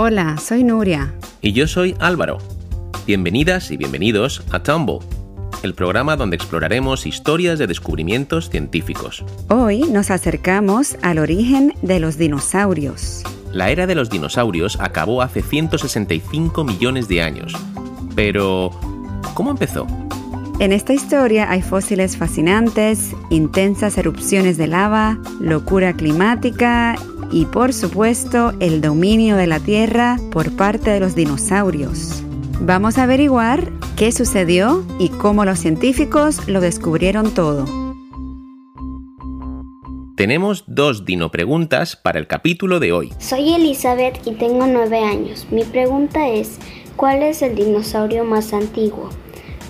Hola, soy Nuria. Y yo soy Álvaro. Bienvenidas y bienvenidos a Tumble, el programa donde exploraremos historias de descubrimientos científicos. Hoy nos acercamos al origen de los dinosaurios. La era de los dinosaurios acabó hace 165 millones de años. Pero, ¿cómo empezó? En esta historia hay fósiles fascinantes, intensas erupciones de lava, locura climática y por supuesto el dominio de la Tierra por parte de los dinosaurios. Vamos a averiguar qué sucedió y cómo los científicos lo descubrieron todo. Tenemos dos dino preguntas para el capítulo de hoy. Soy Elizabeth y tengo nueve años. Mi pregunta es, ¿cuál es el dinosaurio más antiguo?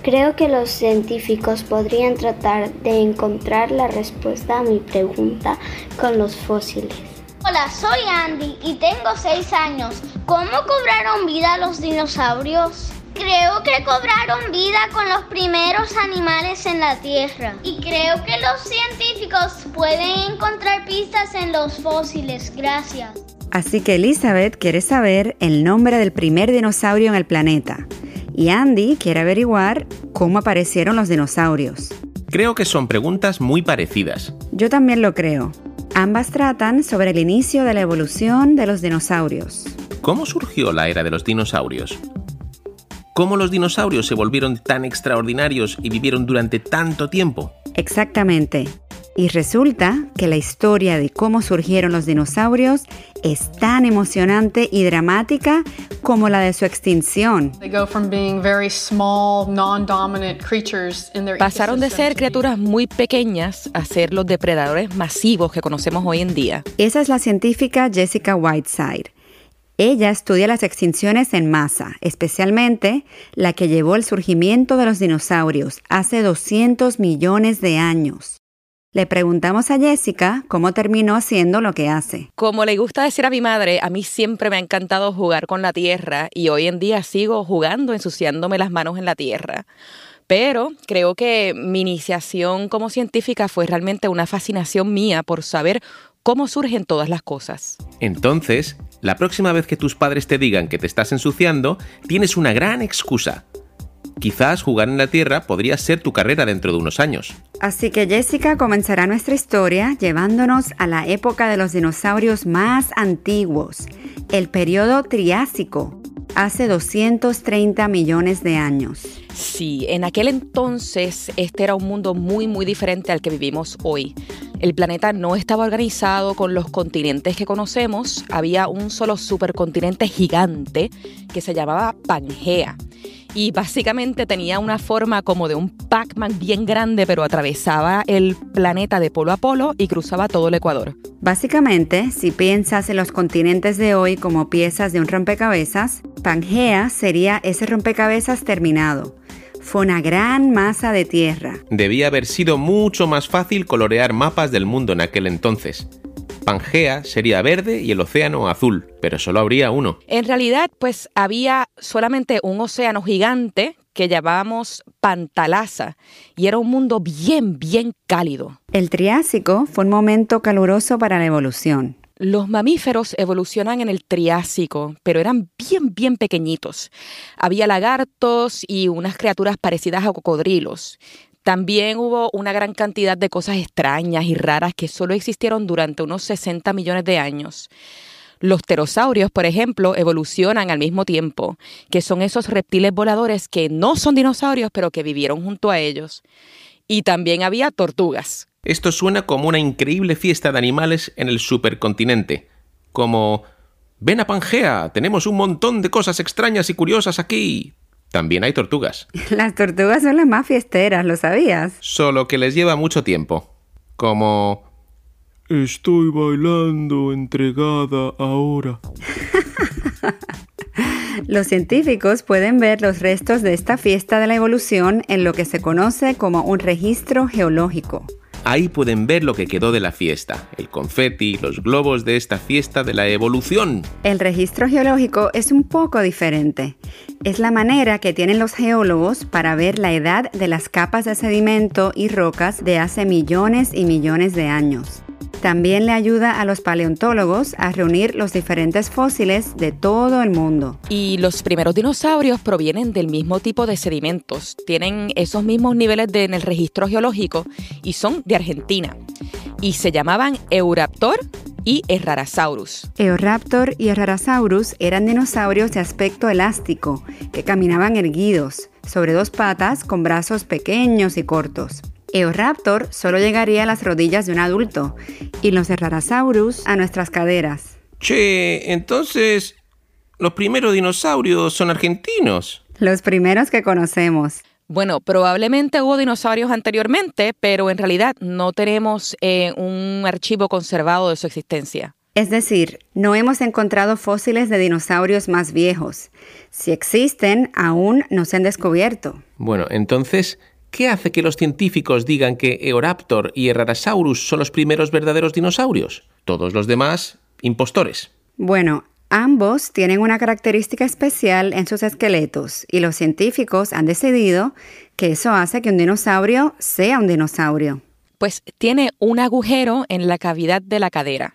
Creo que los científicos podrían tratar de encontrar la respuesta a mi pregunta con los fósiles. Hola, soy Andy y tengo 6 años. ¿Cómo cobraron vida los dinosaurios? Creo que cobraron vida con los primeros animales en la Tierra. Y creo que los científicos pueden encontrar pistas en los fósiles. Gracias. Así que Elizabeth quiere saber el nombre del primer dinosaurio en el planeta. Y Andy quiere averiguar cómo aparecieron los dinosaurios. Creo que son preguntas muy parecidas. Yo también lo creo. Ambas tratan sobre el inicio de la evolución de los dinosaurios. ¿Cómo surgió la era de los dinosaurios? ¿Cómo los dinosaurios se volvieron tan extraordinarios y vivieron durante tanto tiempo? Exactamente. Y resulta que la historia de cómo surgieron los dinosaurios es tan emocionante y dramática como la de su extinción. Pasaron de ser criaturas muy pequeñas a ser los depredadores masivos que conocemos hoy en día. Esa es la científica Jessica Whiteside. Ella estudia las extinciones en masa, especialmente la que llevó al surgimiento de los dinosaurios hace 200 millones de años. Le preguntamos a Jessica cómo terminó haciendo lo que hace. Como le gusta decir a mi madre, a mí siempre me ha encantado jugar con la tierra y hoy en día sigo jugando, ensuciándome las manos en la tierra. Pero creo que mi iniciación como científica fue realmente una fascinación mía por saber cómo surgen todas las cosas. Entonces, la próxima vez que tus padres te digan que te estás ensuciando, tienes una gran excusa Quizás jugar en la Tierra podría ser tu carrera dentro de unos años. Así que Jessica comenzará nuestra historia llevándonos a la época de los dinosaurios más antiguos, el periodo Triásico, hace 230 millones de años. Sí, en aquel entonces este era un mundo muy muy diferente al que vivimos hoy. El planeta no estaba organizado con los continentes que conocemos, había un solo supercontinente gigante que se llamaba Pangea y básicamente tenía una forma como de un Pac-Man bien grande, pero atravesaba el planeta de polo a polo y cruzaba todo el Ecuador. Básicamente, si piensas en los continentes de hoy como piezas de un rompecabezas, Pangea sería ese rompecabezas terminado. Fue una gran masa de tierra. Debía haber sido mucho más fácil colorear mapas del mundo en aquel entonces. Pangea sería verde y el océano azul, pero solo habría uno. En realidad, pues había solamente un océano gigante que llamábamos Pantalasa y era un mundo bien, bien cálido. El Triásico fue un momento caluroso para la evolución. Los mamíferos evolucionan en el Triásico, pero eran bien, bien pequeñitos. Había lagartos y unas criaturas parecidas a cocodrilos. También hubo una gran cantidad de cosas extrañas y raras que solo existieron durante unos 60 millones de años. Los pterosaurios, por ejemplo, evolucionan al mismo tiempo, que son esos reptiles voladores que no son dinosaurios, pero que vivieron junto a ellos. Y también había tortugas. Esto suena como una increíble fiesta de animales en el supercontinente. Como... Ven a Pangea, tenemos un montón de cosas extrañas y curiosas aquí. También hay tortugas. Las tortugas son las más fiesteras, ¿lo sabías? Solo que les lleva mucho tiempo. Como... Estoy bailando entregada ahora. Los científicos pueden ver los restos de esta fiesta de la evolución en lo que se conoce como un registro geológico. Ahí pueden ver lo que quedó de la fiesta, el confeti, los globos de esta fiesta de la evolución. El registro geológico es un poco diferente. Es la manera que tienen los geólogos para ver la edad de las capas de sedimento y rocas de hace millones y millones de años. También le ayuda a los paleontólogos a reunir los diferentes fósiles de todo el mundo. Y los primeros dinosaurios provienen del mismo tipo de sedimentos, tienen esos mismos niveles en el registro geológico y son de Argentina. Y se llamaban Euraptor y Errarasaurus. Eoraptor y Errarasaurus eran dinosaurios de aspecto elástico que caminaban erguidos sobre dos patas con brazos pequeños y cortos. Eoraptor solo llegaría a las rodillas de un adulto y los Errarasaurus a nuestras caderas. Che, entonces, los primeros dinosaurios son argentinos. Los primeros que conocemos. Bueno, probablemente hubo dinosaurios anteriormente, pero en realidad no tenemos eh, un archivo conservado de su existencia. Es decir, no hemos encontrado fósiles de dinosaurios más viejos. Si existen, aún no se han descubierto. Bueno, entonces, ¿qué hace que los científicos digan que Eoraptor y Errarasaurus son los primeros verdaderos dinosaurios? Todos los demás, impostores. Bueno, ambos tienen una característica especial en sus esqueletos y los científicos han decidido que eso hace que un dinosaurio sea un dinosaurio. Pues tiene un agujero en la cavidad de la cadera.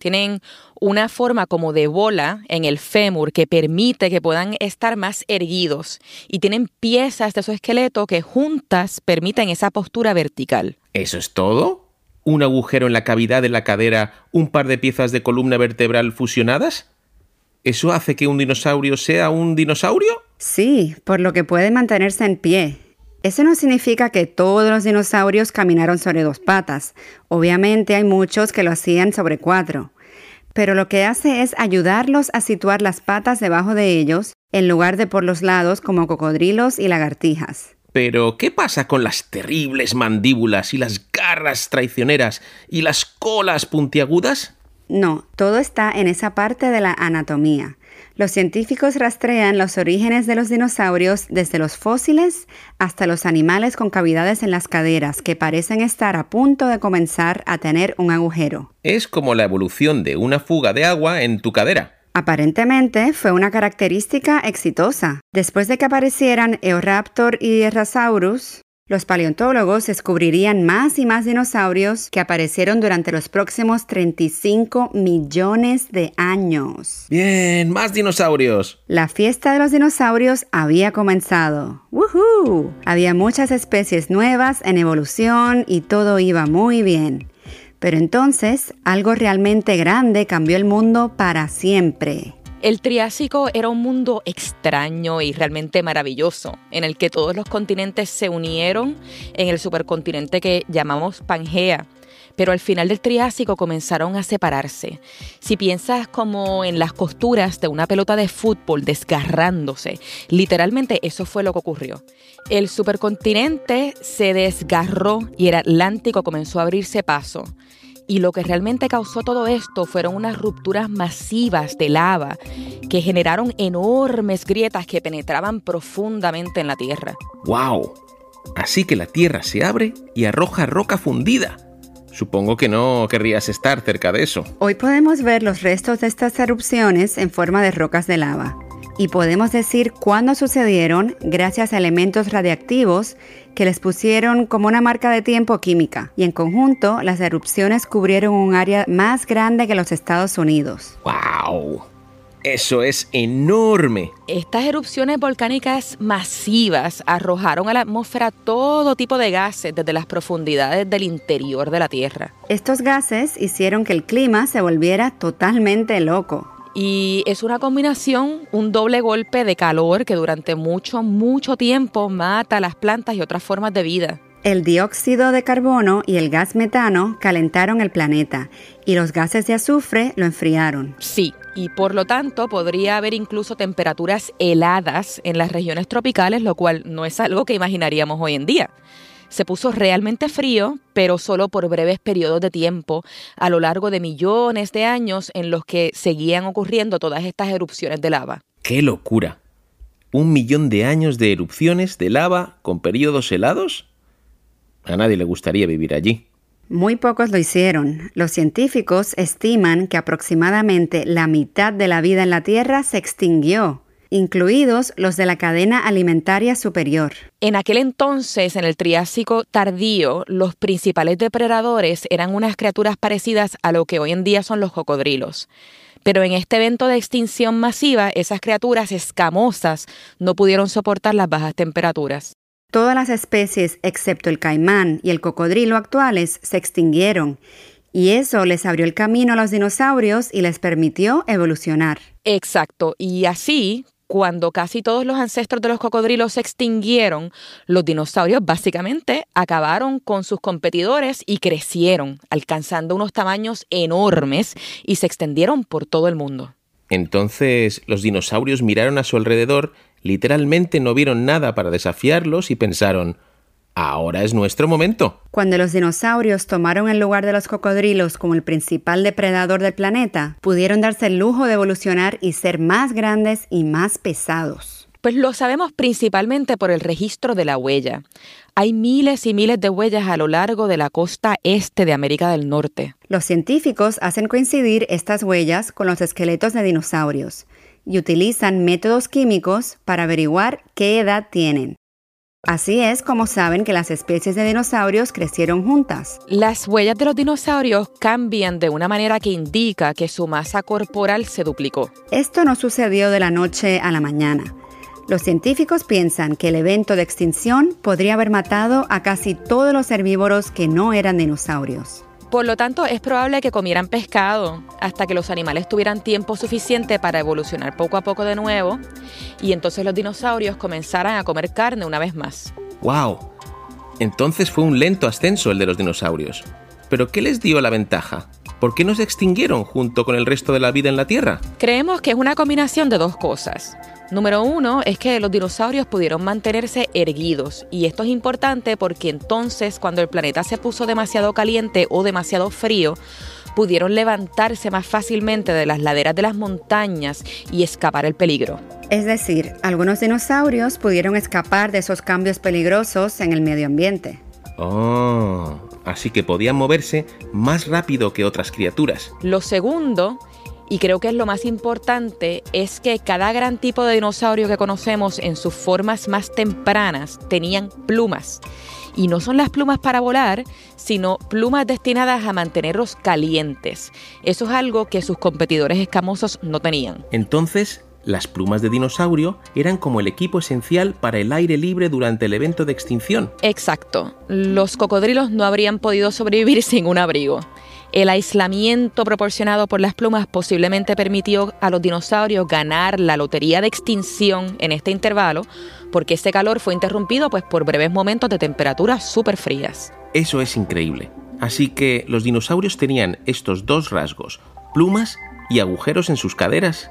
Tienen una forma como de bola en el fémur que permite que puedan estar más erguidos y tienen piezas de su esqueleto que juntas permiten esa postura vertical. ¿Eso es todo? ¿Un agujero en la cavidad de la cadera, un par de piezas de columna vertebral fusionadas? ¿Eso hace que un dinosaurio sea un dinosaurio? Sí, por lo que puede mantenerse en pie. Eso no significa que todos los dinosaurios caminaron sobre dos patas. Obviamente hay muchos que lo hacían sobre cuatro. Pero lo que hace es ayudarlos a situar las patas debajo de ellos en lugar de por los lados como cocodrilos y lagartijas. Pero, ¿qué pasa con las terribles mandíbulas y las garras traicioneras y las colas puntiagudas? No, todo está en esa parte de la anatomía. Los científicos rastrean los orígenes de los dinosaurios desde los fósiles hasta los animales con cavidades en las caderas que parecen estar a punto de comenzar a tener un agujero. Es como la evolución de una fuga de agua en tu cadera. Aparentemente fue una característica exitosa. Después de que aparecieran Eoraptor y Errasaurus, los paleontólogos descubrirían más y más dinosaurios que aparecieron durante los próximos 35 millones de años. Bien, más dinosaurios. La fiesta de los dinosaurios había comenzado. ¡Woohoo! Había muchas especies nuevas en evolución y todo iba muy bien. Pero entonces, algo realmente grande cambió el mundo para siempre. El Triásico era un mundo extraño y realmente maravilloso, en el que todos los continentes se unieron en el supercontinente que llamamos Pangea. Pero al final del Triásico comenzaron a separarse. Si piensas como en las costuras de una pelota de fútbol desgarrándose, literalmente eso fue lo que ocurrió. El supercontinente se desgarró y el Atlántico comenzó a abrirse paso. Y lo que realmente causó todo esto fueron unas rupturas masivas de lava que generaron enormes grietas que penetraban profundamente en la Tierra. ¡Wow! Así que la Tierra se abre y arroja roca fundida. Supongo que no querrías estar cerca de eso. Hoy podemos ver los restos de estas erupciones en forma de rocas de lava y podemos decir cuándo sucedieron gracias a elementos radiactivos que les pusieron como una marca de tiempo química y en conjunto las erupciones cubrieron un área más grande que los Estados Unidos. ¡Wow! Eso es enorme. Estas erupciones volcánicas masivas arrojaron a la atmósfera todo tipo de gases desde las profundidades del interior de la Tierra. Estos gases hicieron que el clima se volviera totalmente loco. Y es una combinación, un doble golpe de calor que durante mucho, mucho tiempo mata a las plantas y otras formas de vida. El dióxido de carbono y el gas metano calentaron el planeta y los gases de azufre lo enfriaron. Sí, y por lo tanto podría haber incluso temperaturas heladas en las regiones tropicales, lo cual no es algo que imaginaríamos hoy en día se puso realmente frío, pero solo por breves periodos de tiempo, a lo largo de millones de años en los que seguían ocurriendo todas estas erupciones de lava. ¡Qué locura! ¿Un millón de años de erupciones de lava con periodos helados? A nadie le gustaría vivir allí. Muy pocos lo hicieron. Los científicos estiman que aproximadamente la mitad de la vida en la Tierra se extinguió incluidos los de la cadena alimentaria superior. En aquel entonces, en el Triásico tardío, los principales depredadores eran unas criaturas parecidas a lo que hoy en día son los cocodrilos. Pero en este evento de extinción masiva, esas criaturas escamosas no pudieron soportar las bajas temperaturas. Todas las especies, excepto el caimán y el cocodrilo actuales, se extinguieron, y eso les abrió el camino a los dinosaurios y les permitió evolucionar. Exacto, y así, cuando casi todos los ancestros de los cocodrilos se extinguieron, los dinosaurios básicamente acabaron con sus competidores y crecieron, alcanzando unos tamaños enormes y se extendieron por todo el mundo. Entonces los dinosaurios miraron a su alrededor, literalmente no vieron nada para desafiarlos y pensaron, ahora es nuestro momento. Cuando los dinosaurios tomaron el lugar de los cocodrilos como el principal depredador del planeta, pudieron darse el lujo de evolucionar y ser más grandes y más pesados. Pues lo sabemos principalmente por el registro de la huella. Hay miles y miles de huellas a lo largo de la costa este de América del Norte. Los científicos hacen coincidir estas huellas con los esqueletos de dinosaurios y utilizan métodos químicos para averiguar qué edad tienen. Así es como saben que las especies de dinosaurios crecieron juntas. Las huellas de los dinosaurios cambian de una manera que indica que su masa corporal se duplicó. Esto no sucedió de la noche a la mañana. Los científicos piensan que el evento de extinción podría haber matado a casi todos los herbívoros que no eran dinosaurios. Por lo tanto, es probable que comieran pescado hasta que los animales tuvieran tiempo suficiente para evolucionar poco a poco de nuevo y entonces los dinosaurios comenzaran a comer carne una vez más. ¡Wow! Entonces fue un lento ascenso el de los dinosaurios. ¿Pero qué les dio la ventaja? ¿Por qué no se extinguieron junto con el resto de la vida en la Tierra? Creemos que es una combinación de dos cosas. Número uno es que los dinosaurios pudieron mantenerse erguidos y esto es importante porque entonces cuando el planeta se puso demasiado caliente o demasiado frío, pudieron levantarse más fácilmente de las laderas de las montañas y escapar el peligro. Es decir, algunos dinosaurios pudieron escapar de esos cambios peligrosos en el medio ambiente. Oh, así que podían moverse más rápido que otras criaturas. Lo segundo y creo que es lo más importante, es que cada gran tipo de dinosaurio que conocemos en sus formas más tempranas tenían plumas. Y no son las plumas para volar, sino plumas destinadas a mantenerlos calientes. Eso es algo que sus competidores escamosos no tenían. Entonces, las plumas de dinosaurio eran como el equipo esencial para el aire libre durante el evento de extinción. Exacto. Los cocodrilos no habrían podido sobrevivir sin un abrigo. El aislamiento proporcionado por las plumas posiblemente permitió a los dinosaurios ganar la lotería de extinción en este intervalo, porque este calor fue interrumpido pues, por breves momentos de temperaturas súper frías. Eso es increíble. Así que los dinosaurios tenían estos dos rasgos, plumas y agujeros en sus caderas.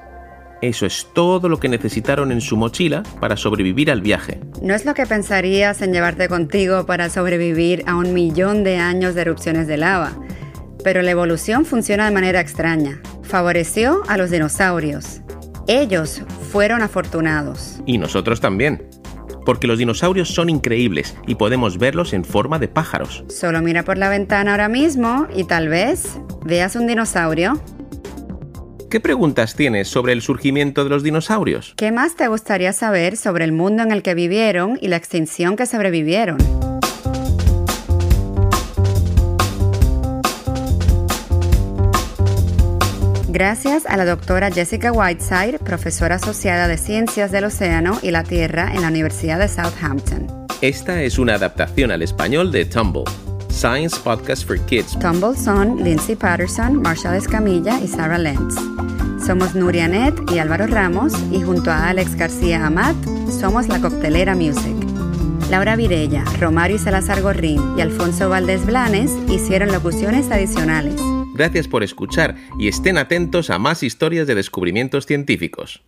Eso es todo lo que necesitaron en su mochila para sobrevivir al viaje. No es lo que pensarías en llevarte contigo para sobrevivir a un millón de años de erupciones de lava. Pero la evolución funciona de manera extraña. Favoreció a los dinosaurios. Ellos fueron afortunados. Y nosotros también. Porque los dinosaurios son increíbles y podemos verlos en forma de pájaros. Solo mira por la ventana ahora mismo y tal vez veas un dinosaurio. ¿Qué preguntas tienes sobre el surgimiento de los dinosaurios? ¿Qué más te gustaría saber sobre el mundo en el que vivieron y la extinción que sobrevivieron? Gracias a la doctora Jessica Whiteside, profesora asociada de Ciencias del Océano y la Tierra en la Universidad de Southampton. Esta es una adaptación al español de Tumble, Science Podcast for Kids. Tumble son Lindsay Patterson, Marshall Escamilla y Sarah Lentz. Somos Nuria Net y Álvaro Ramos y junto a Alex García Amat somos la Coctelera Music. Laura Virella, Romario y Salazar Gorrín y Alfonso Valdés Blanes hicieron locuciones adicionales. Gracias por escuchar y estén atentos a más historias de descubrimientos científicos.